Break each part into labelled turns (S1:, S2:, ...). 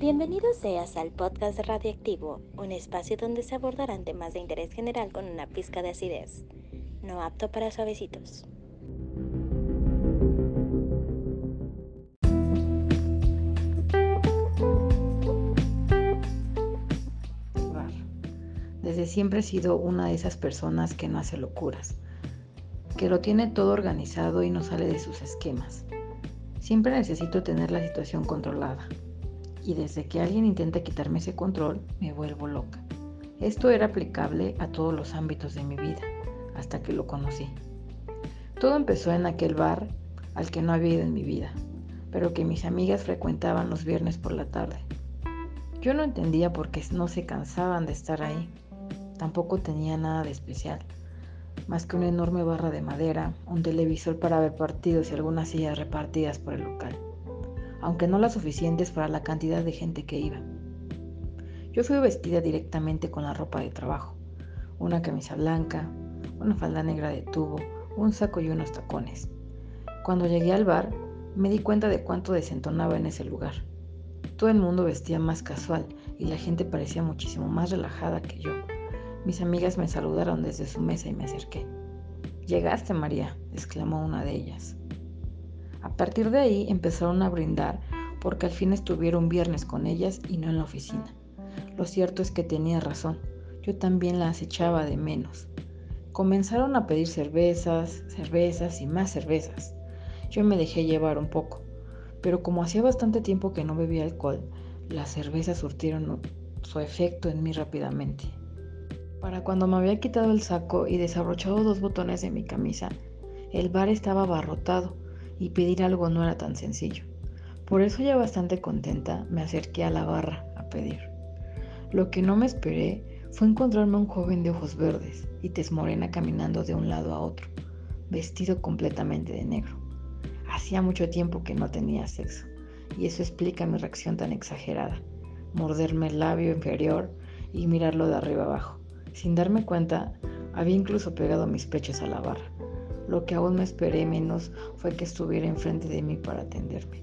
S1: Bienvenido seas al podcast Radioactivo, un espacio donde se abordarán temas de interés general con una pizca de acidez. No apto para suavecitos.
S2: Desde siempre he sido una de esas personas que no hace locuras, que lo tiene todo organizado y no sale de sus esquemas. Siempre necesito tener la situación controlada y desde que alguien intenta quitarme ese control me vuelvo loca. Esto era aplicable a todos los ámbitos de mi vida, hasta que lo conocí. Todo empezó en aquel bar al que no había ido en mi vida, pero que mis amigas frecuentaban los viernes por la tarde. Yo no entendía por qué no se cansaban de estar ahí. Tampoco tenía nada de especial, más que una enorme barra de madera, un televisor para ver partidos y algunas sillas repartidas por el local aunque no las suficientes para la cantidad de gente que iba. Yo fui vestida directamente con la ropa de trabajo, una camisa blanca, una falda negra de tubo, un saco y unos tacones. Cuando llegué al bar, me di cuenta de cuánto desentonaba en ese lugar. Todo el mundo vestía más casual y la gente parecía muchísimo más relajada que yo. Mis amigas me saludaron desde su mesa y me acerqué. Llegaste, María, exclamó una de ellas. A partir de ahí empezaron a brindar porque al fin estuvieron viernes con ellas y no en la oficina. Lo cierto es que tenía razón, yo también las echaba de menos. Comenzaron a pedir cervezas, cervezas y más cervezas. Yo me dejé llevar un poco, pero como hacía bastante tiempo que no bebía alcohol, las cervezas surtieron su efecto en mí rápidamente. Para cuando me había quitado el saco y desabrochado dos botones de mi camisa, el bar estaba abarrotado y pedir algo no era tan sencillo. Por eso ya bastante contenta me acerqué a la barra a pedir. Lo que no me esperé fue encontrarme a un joven de ojos verdes y tez morena caminando de un lado a otro, vestido completamente de negro. Hacía mucho tiempo que no tenía sexo, y eso explica mi reacción tan exagerada. Morderme el labio inferior y mirarlo de arriba abajo. Sin darme cuenta, había incluso pegado mis pechos a la barra. Lo que aún me esperé menos fue que estuviera enfrente de mí para atenderme.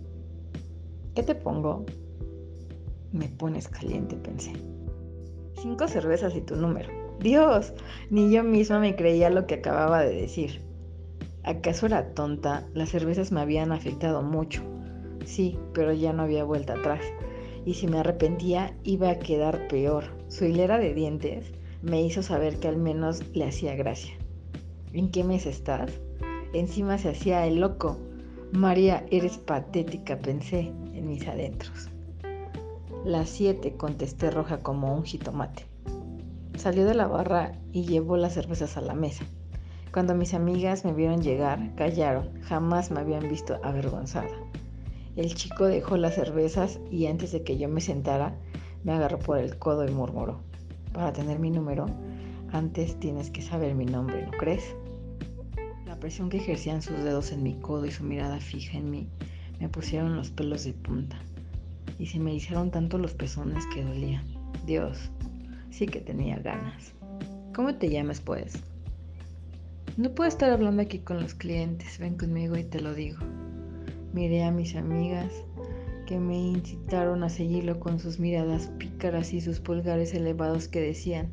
S2: ¿Qué te pongo? Me pones caliente, pensé. Cinco cervezas y tu número. Dios, ni yo misma me creía lo que acababa de decir. ¿Acaso era tonta? Las cervezas me habían afectado mucho. Sí, pero ya no había vuelta atrás. Y si me arrepentía, iba a quedar peor. Su hilera de dientes me hizo saber que al menos le hacía gracia. ¿En qué mes estás? Encima se hacía el loco. María, eres patética, pensé en mis adentros. Las siete, contesté roja como un jitomate. Salió de la barra y llevó las cervezas a la mesa. Cuando mis amigas me vieron llegar, callaron. Jamás me habían visto avergonzada. El chico dejó las cervezas y antes de que yo me sentara, me agarró por el codo y murmuró. Para tener mi número, antes tienes que saber mi nombre, ¿no crees? La presión que ejercían sus dedos en mi codo y su mirada fija en mí me pusieron los pelos de punta y se me hicieron tanto los pezones que dolían. Dios, sí que tenía ganas. ¿Cómo te llamas, pues? No puedo estar hablando aquí con los clientes, ven conmigo y te lo digo. Miré a mis amigas que me incitaron a seguirlo con sus miradas pícaras y sus pulgares elevados que decían,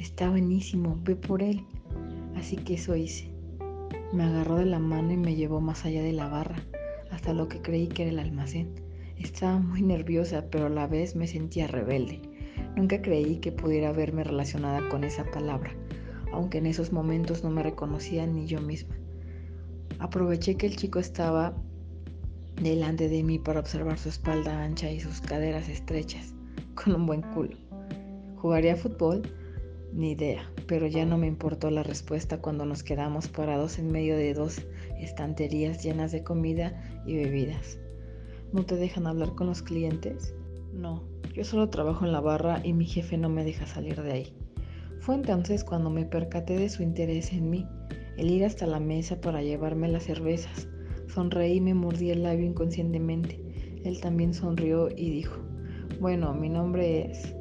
S2: Está buenísimo, ve por él. Así que eso hice. Me agarró de la mano y me llevó más allá de la barra, hasta lo que creí que era el almacén. Estaba muy nerviosa, pero a la vez me sentía rebelde. Nunca creí que pudiera verme relacionada con esa palabra, aunque en esos momentos no me reconocía ni yo misma. Aproveché que el chico estaba delante de mí para observar su espalda ancha y sus caderas estrechas, con un buen culo. ¿Jugaría fútbol? Ni idea, pero ya no me importó la respuesta cuando nos quedamos parados en medio de dos estanterías llenas de comida y bebidas. ¿No te dejan hablar con los clientes? No, yo solo trabajo en la barra y mi jefe no me deja salir de ahí. Fue entonces cuando me percaté de su interés en mí, el ir hasta la mesa para llevarme las cervezas. Sonreí y me mordí el labio inconscientemente. Él también sonrió y dijo, bueno, mi nombre es...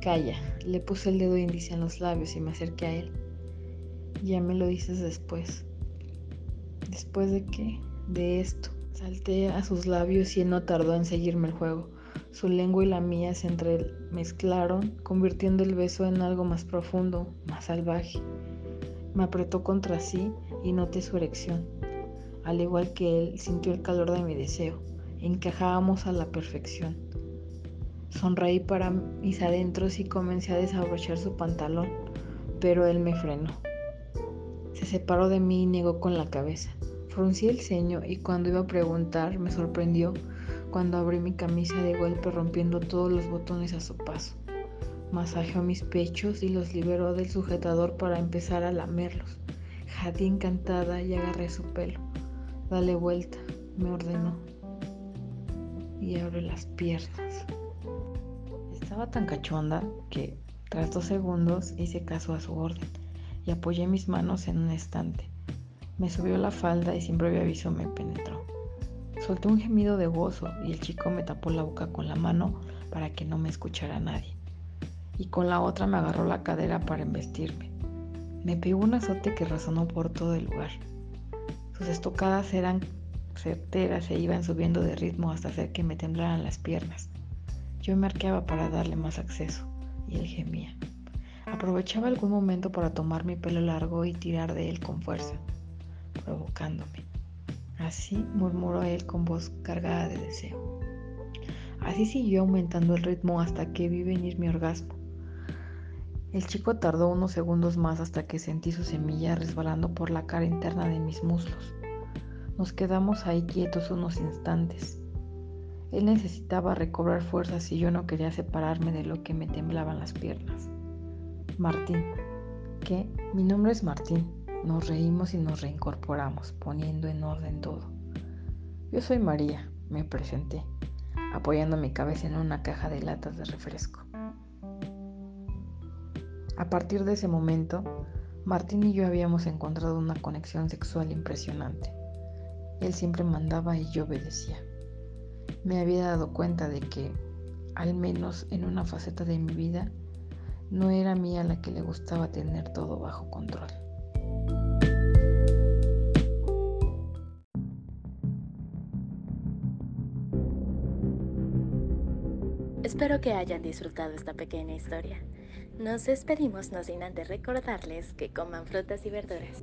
S2: Calla, le puse el dedo índice en los labios y me acerqué a él. Ya me lo dices después. ¿Después de qué? De esto. Salté a sus labios y él no tardó en seguirme el juego. Su lengua y la mía se entremezclaron, convirtiendo el beso en algo más profundo, más salvaje. Me apretó contra sí y noté su erección. Al igual que él, sintió el calor de mi deseo. Encajábamos a la perfección. Sonreí para mis adentros y comencé a desabrochar su pantalón, pero él me frenó. Se separó de mí y negó con la cabeza. Fruncí el ceño y cuando iba a preguntar me sorprendió cuando abrí mi camisa de golpe rompiendo todos los botones a su paso. Masajeó mis pechos y los liberó del sujetador para empezar a lamerlos. Jadí encantada y agarré su pelo. Dale vuelta, me ordenó. Y abre las piernas. Estaba tan cachonda que, tras dos segundos, hice caso a su orden y apoyé mis manos en un estante. Me subió la falda y sin previo aviso me penetró. Solté un gemido de gozo y el chico me tapó la boca con la mano para que no me escuchara nadie. Y con la otra me agarró la cadera para embestirme. Me pegó un azote que resonó por todo el lugar. Sus estocadas eran certeras e iban subiendo de ritmo hasta hacer que me temblaran las piernas. Yo me arqueaba para darle más acceso y él gemía. Aprovechaba algún momento para tomar mi pelo largo y tirar de él con fuerza provocándome. Así murmuró él con voz cargada de deseo. Así siguió aumentando el ritmo hasta que vi venir mi orgasmo. El chico tardó unos segundos más hasta que sentí su semilla resbalando por la cara interna de mis muslos. Nos quedamos ahí quietos unos instantes. Él necesitaba recobrar fuerzas y yo no quería separarme de lo que me temblaban las piernas. Martín. ¿Qué? Mi nombre es Martín. Nos reímos y nos reincorporamos, poniendo en orden todo. Yo soy María, me presenté, apoyando mi cabeza en una caja de latas de refresco. A partir de ese momento, Martín y yo habíamos encontrado una conexión sexual impresionante. Él siempre mandaba y yo obedecía. Me había dado cuenta de que, al menos en una faceta de mi vida, no era mía la que le gustaba tener todo bajo control.
S1: Espero que hayan disfrutado esta pequeña historia. Nos despedimos no sin antes recordarles que coman frutas y verduras.